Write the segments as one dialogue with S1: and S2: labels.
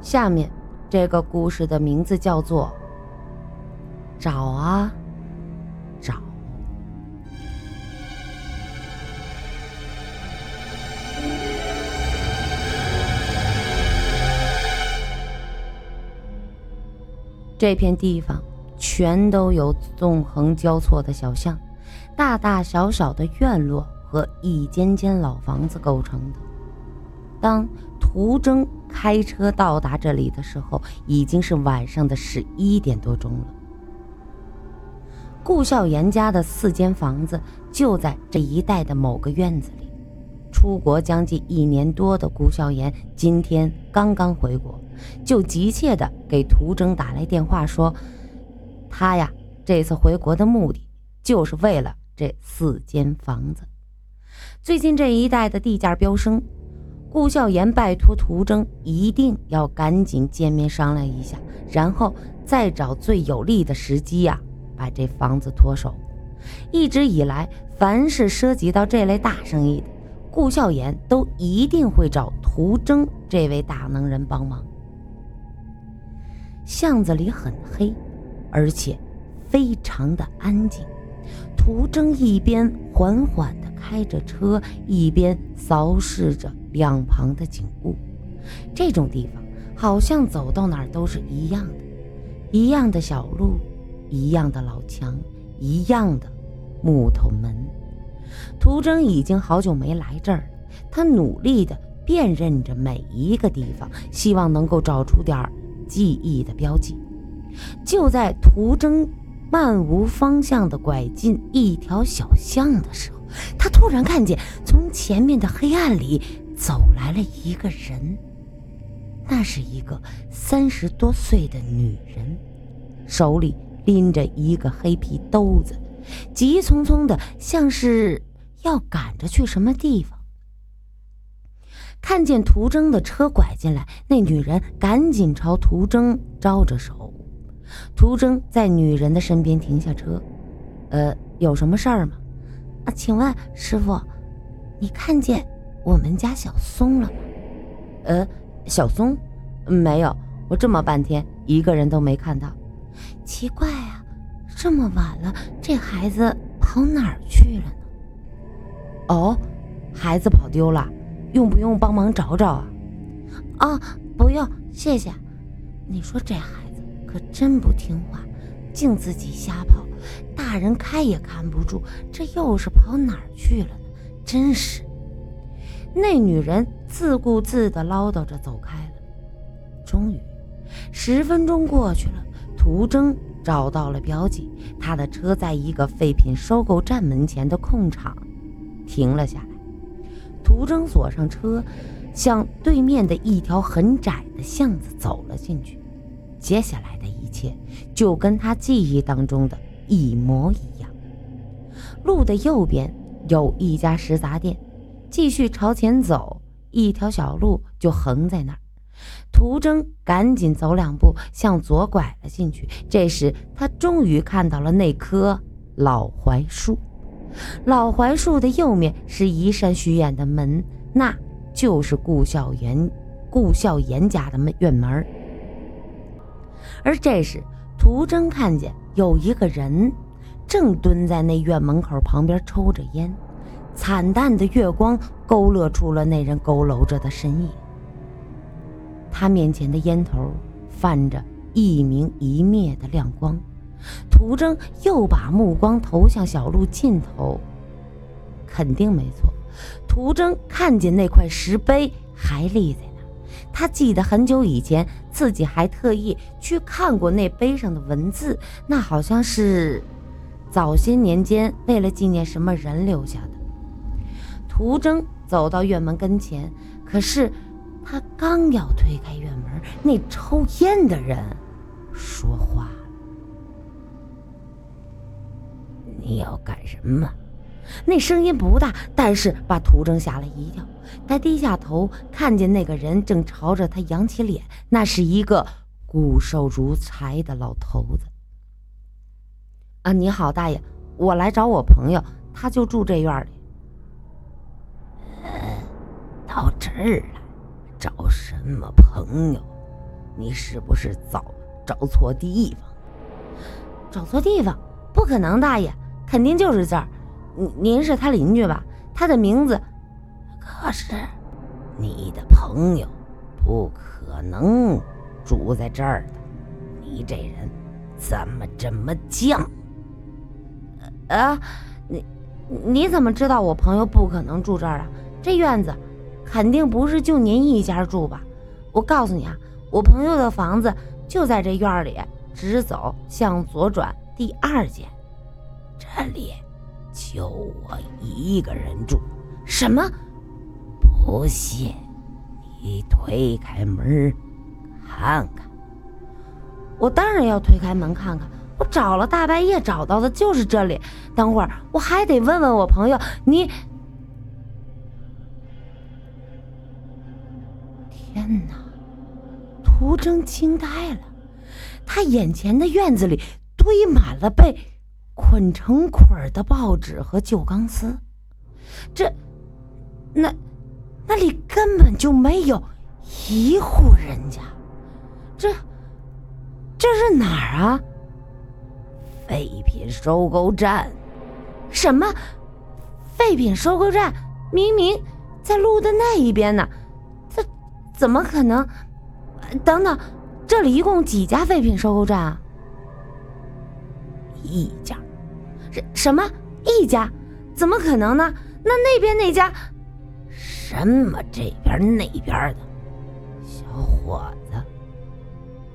S1: 下面这个故事的名字叫做《找啊找》。这片地方全都有纵横交错的小巷，大大小小的院落和一间间老房子构成的。当涂征开车到达这里的时候，已经是晚上的十一点多钟了。顾笑言家的四间房子就在这一带的某个院子里。出国将近一年多的顾笑言今天刚刚回国。就急切地给涂征打来电话，说：“他呀，这次回国的目的就是为了这四间房子。最近这一带的地价飙升，顾笑言拜托涂征一定要赶紧见面商量一下，然后再找最有利的时机呀，把这房子脱手。一直以来，凡是涉及到这类大生意的，顾笑言都一定会找涂征这位大能人帮忙。”巷子里很黑，而且非常的安静。涂征一边缓缓地开着车，一边扫视着两旁的景物。这种地方好像走到哪儿都是一样的，一样的小路，一样的老墙，一样的木头门。涂征已经好久没来这儿了，他努力地辨认着每一个地方，希望能够找出点儿。记忆的标记，就在途征漫无方向的拐进一条小巷的时候，他突然看见从前面的黑暗里走来了一个人。那是一个三十多岁的女人，手里拎着一个黑皮兜子，急匆匆的，像是要赶着去什么地方。看见涂征的车拐进来，那女人赶紧朝涂征招着手。涂征在女人的身边停下车，呃，有什么事儿吗？啊，请问师傅，你看见我们家小松了吗？呃，小松，没有，我这么半天一个人都没看到。奇怪啊，这么晚了，这孩子跑哪儿去了呢？哦，孩子跑丢了。用不用帮忙找找啊？啊，不用，谢谢。你说这孩子可真不听话，净自己瞎跑，大人看也看不住，这又是跑哪儿去了呢？真是。那女人自顾自地唠叨着走开了。终于，十分钟过去了，涂征找到了标记，他的车在一个废品收购站门前的空场停了下来。涂征锁上车，向对面的一条很窄的巷子走了进去。接下来的一切就跟他记忆当中的一模一样。路的右边有一家食杂店，继续朝前走，一条小路就横在那儿。涂征赶紧走两步，向左拐了进去。这时，他终于看到了那棵老槐树。老槐树的右面是一扇虚掩的门，那就是顾孝言、顾孝言家的门院门。而这时，涂征看见有一个人正蹲在那院门口旁边抽着烟，惨淡的月光勾勒出了那人佝偻着的身影。他面前的烟头泛着一明一灭的亮光。涂征又把目光投向小路尽头，肯定没错。涂征看见那块石碑还立在那儿，他记得很久以前自己还特意去看过那碑上的文字，那好像是早些年间为了纪念什么人留下的。涂征走到院门跟前，可是他刚要推开院门，那抽烟的人说话。你要干什么？那声音不大，但是把涂征吓了一跳。他低下头，看见那个人正朝着他扬起脸，那是一个骨瘦如柴的老头子。啊，你好，大爷，我来找我朋友，他就住这院里。
S2: 到这儿来找什么朋友？
S3: 你是不是找找错地方？
S1: 找错地方？不可能，大爷，肯定就是这儿。您您是他邻居吧？他的名字……
S3: 可是，你的朋友不可能住在这儿的。你这人怎么这么犟？
S1: 啊，你你怎么知道我朋友不可能住这儿啊？这院子肯定不是就您一家住吧？我告诉你啊，我朋友的房子就在这院里，直走向左转第二间。
S3: 这里就我一个人住。
S1: 什么？
S3: 不信，你推开门看看。
S1: 我当然要推开门看看。我找了大半夜，找到的就是这里。等会儿我还得问问我朋友。你，吴征惊呆了，他眼前的院子里堆满了被捆成捆的报纸和旧钢丝，这，那，那里根本就没有一户人家。这。这是哪儿啊？
S3: 废品收购站？
S1: 什么？废品收购站？明明在路的那一边呢，这怎么可能？等等，这里一共几家废品收购站啊？
S3: 一家？
S1: 什什么？一家？怎么可能呢？那那边那家？
S3: 什么这边那边的？小伙子。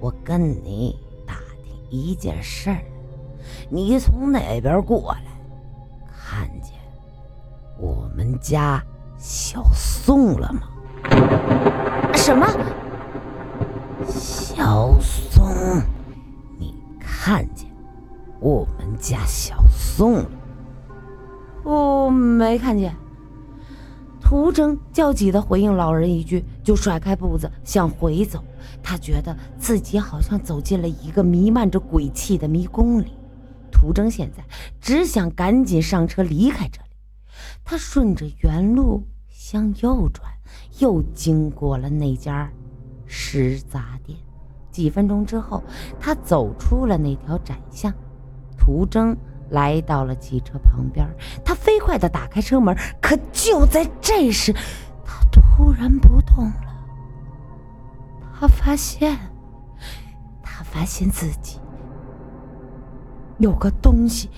S3: 我跟你打听一件事儿，你从那边过来，看见我们家小宋了吗？
S1: 什么？
S3: 小宋？你看见我们家小宋了？
S1: 我没看见。涂征焦急地回应老人一句，就甩开步子向回走。他觉得自己好像走进了一个弥漫着鬼气的迷宫里。涂征现在只想赶紧上车离开这里。他顺着原路向右转，又经过了那家食杂店。几分钟之后，他走出了那条窄巷。途征。来到了汽车旁边，他飞快地打开车门，可就在这时，他突然不动了。他发现，他发现自己有个东西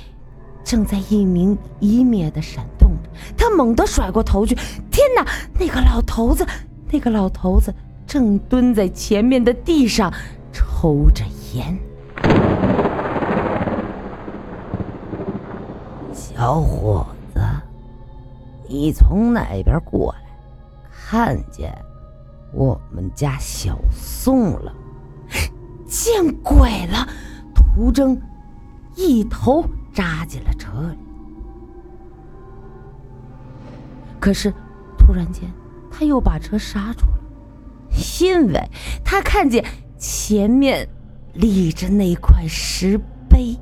S1: 正在一明一灭地闪动着。他猛地甩过头去，天哪！那个老头子，那个老头子正蹲在前面的地上抽着烟。
S3: 小伙子，你从那边过来，看见我们家小宋了？
S1: 见鬼了！涂征一头扎进了车里。可是突然间，他又把车刹住，因为他看见前面立着那块石碑。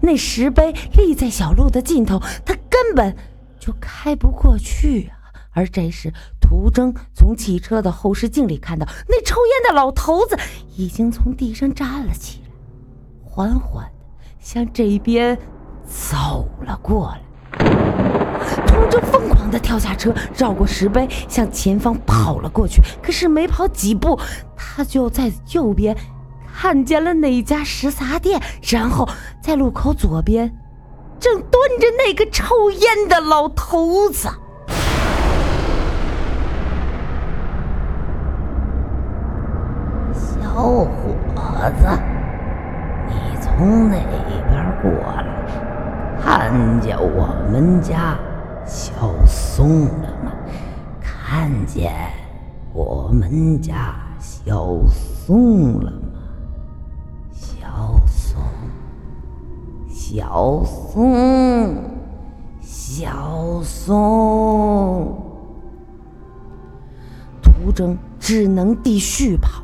S1: 那石碑立在小路的尽头，他根本就开不过去啊！而这时，涂征从汽车的后视镜里看到，那抽烟的老头子已经从地上站了起来，缓缓地向这边走了过来。涂征疯狂地跳下车，绕过石碑，向前方跑了过去。可是没跑几步，他就在右边。看见了那家食杂店，然后在路口左边，正蹲着那个抽烟的老头子。
S3: 小伙子，你从那边过来，看见我们家小宋了吗？看见我们家小宋了吗？小宋，小宋，
S1: 涂征只能继续跑。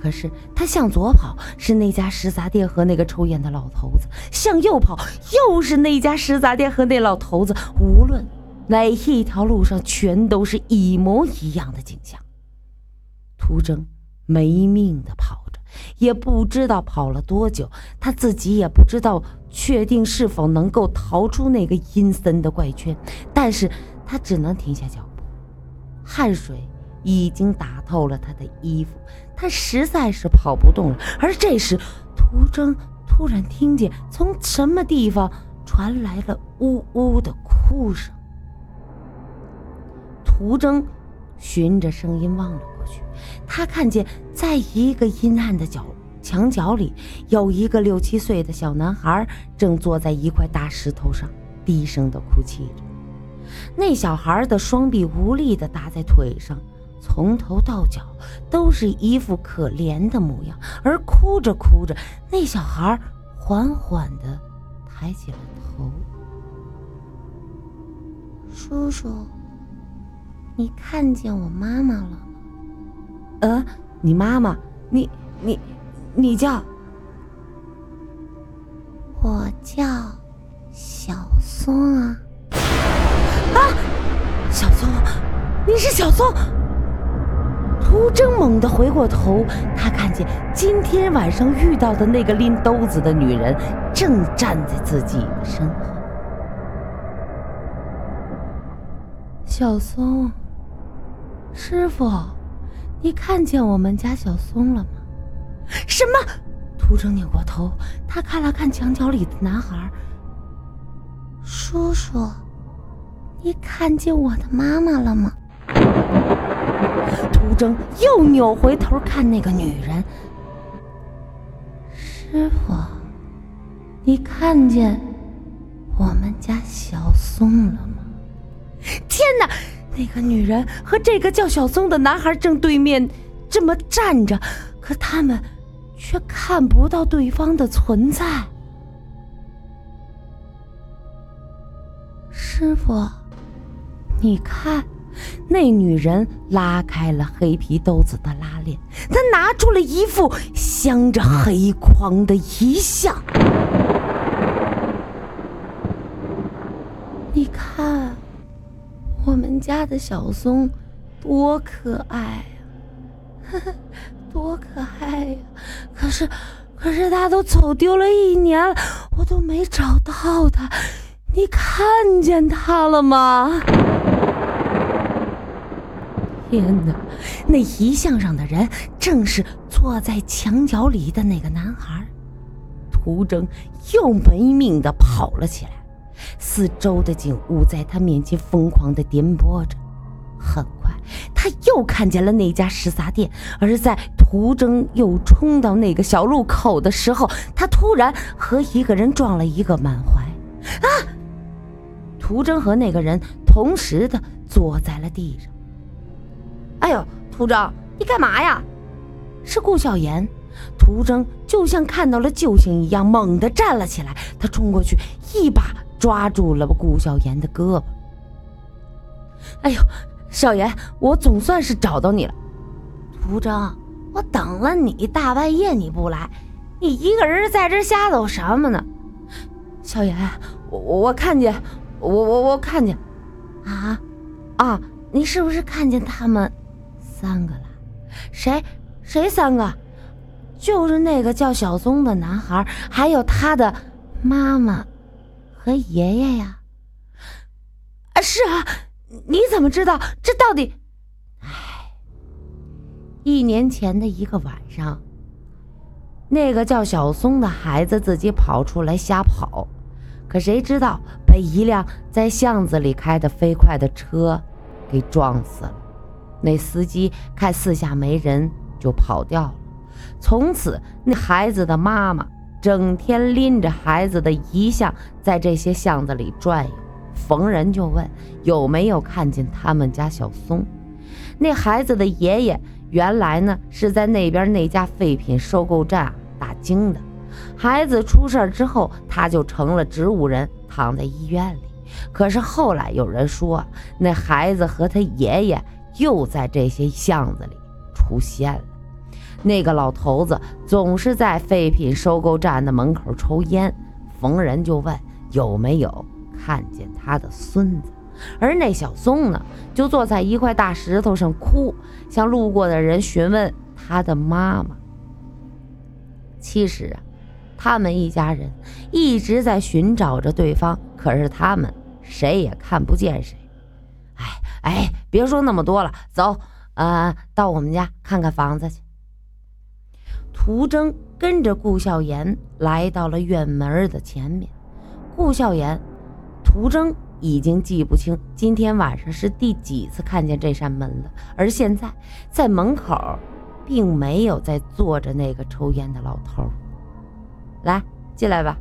S1: 可是他向左跑，是那家食杂店和那个抽烟的老头子；向右跑，又是那家食杂店和那老头子。无论每一条路上，全都是一模一样的景象。涂征没命的跑着。也不知道跑了多久，他自己也不知道确定是否能够逃出那个阴森的怪圈，但是他只能停下脚步，汗水已经打透了他的衣服，他实在是跑不动了。而这时，涂征突然听见从什么地方传来了呜呜的哭声，胡征循着声音望了过去，他看见在一个阴暗的角墙角里，有一个六七岁的小男孩正坐在一块大石头上，低声的哭泣着。那小孩的双臂无力的搭在腿上，从头到脚都是一副可怜的模样。而哭着哭着，那小孩缓缓的抬起了头：“
S4: 叔叔。”你看见我妈妈了吗？
S1: 呃，你妈妈，你你你叫？
S4: 我叫小松啊！
S1: 啊，小松，你是小松？涂征猛地回过头，他看见今天晚上遇到的那个拎兜子的女人正站在自己的身后。
S4: 小松。师傅，你看见我们家小松了吗？
S1: 什么？涂征扭过头，他看了看墙角里的男孩。
S4: 叔叔，你看见我的妈妈了吗？
S1: 涂征又扭回头看那个女人。
S4: 师傅，你看见我们家小松了吗？
S1: 天哪！那个女人和这个叫小松的男孩正对面这么站着，可他们却看不到对方的存在。
S4: 师傅，你看，
S1: 那女人拉开了黑皮兜子的拉链，她拿出了一副镶着黑框的遗像。
S4: 你看。我们家的小松多可爱呀，多可爱呀！可是，可是他都走丢了一年了，我都没找到他。你看见他了吗？
S1: 天哪！那遗像上的人正是坐在墙角里的那个男孩。涂征又没命的跑了起来。四周的景物在他面前疯狂的颠簸着，很快他又看见了那家食杂店。而在途中又冲到那个小路口的时候，他突然和一个人撞了一个满怀。啊！途征和那个人同时的坐在了地上。哎呦，途征，你干嘛呀？是顾小言。途征就像看到了救星一样，猛地站了起来。他冲过去，一把。抓住了顾小言的胳膊。哎呦，小言，我总算是找到你了。
S4: 涂征，我等了你大半夜你不来，你一个人在这瞎走什么呢？
S1: 小言，我我我看见，我我我看见，
S4: 啊啊，你是不是看见他们三个了？
S1: 谁谁三个？
S4: 就是那个叫小松的男孩，还有他的妈妈。和爷爷呀，
S1: 啊是啊，你怎么知道？这到底……
S4: 哎，一年前的一个晚上，那个叫小松的孩子自己跑出来瞎跑，可谁知道被一辆在巷子里开的飞快的车给撞死了。那司机看四下没人，就跑掉了。从此，那孩子的妈妈。整天拎着孩子的遗像在这些巷子里转悠，逢人就问有没有看见他们家小松。那孩子的爷爷原来呢是在那边那家废品收购站打更的，孩子出事之后他就成了植物人，躺在医院里。可是后来有人说，那孩子和他爷爷又在这些巷子里出现了。那个老头子总是在废品收购站的门口抽烟，逢人就问有没有看见他的孙子。而那小松呢，就坐在一块大石头上哭，向路过的人询问他的妈妈。
S2: 其实啊，他们一家人一直在寻找着对方，可是他们谁也看不见谁。哎哎，别说那么多了，走，呃，到我们家看看房子去。涂征跟着顾笑言来到了院门的前面。顾笑言，涂征已经记不清今天晚上是第几次看见这扇门了，而现在在门口。并没有在坐着那个抽烟的老头。来，进来吧。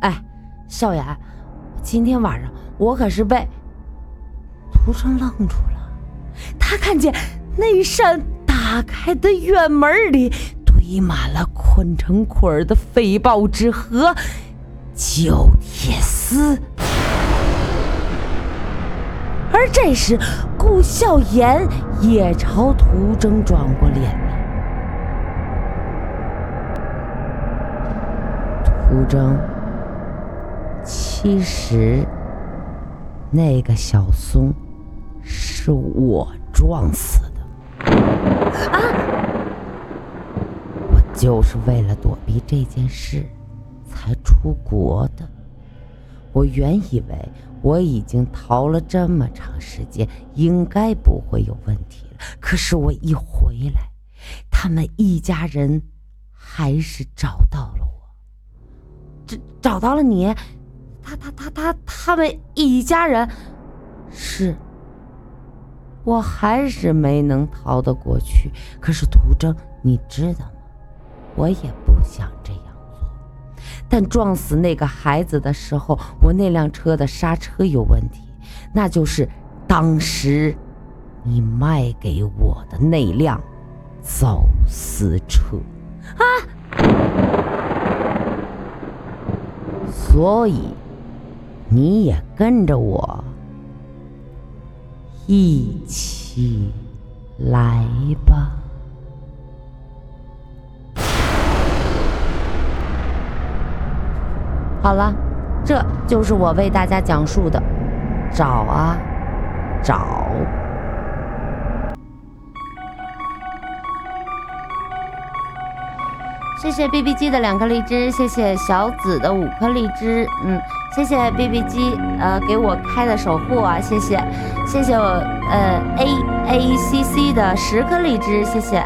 S2: 哎，少言，今天晚上我可是被……
S1: 涂生愣住了，他看见那扇打开的院门里堆满了捆成捆儿的废报纸和旧铁丝。而这时，顾笑颜也朝涂征转过脸来。涂征，其实那个小松是我撞死的。啊！就是为了躲避这件事才出国的。我原以为。我已经逃了这么长时间，应该不会有问题了。可是我一回来，他们一家人还是找到了我。
S2: 找找到了你？他他他他他们一家人？
S1: 是。我还是没能逃得过去。可是涂征，你知道吗？我也不想这样做。但撞死那个孩子的时候，我那辆车的刹车有问题，那就是当时你卖给我的那辆走私车
S2: 啊！
S1: 所以你也跟着我一起来吧。
S2: 好了，这就是我为大家讲述的，找啊找。谢谢 B B 机的两颗荔枝，谢谢小紫的五颗荔枝，嗯，谢谢 B B 机呃给我开的守护啊，谢谢，谢谢我呃 A A C C 的十颗荔枝，谢谢。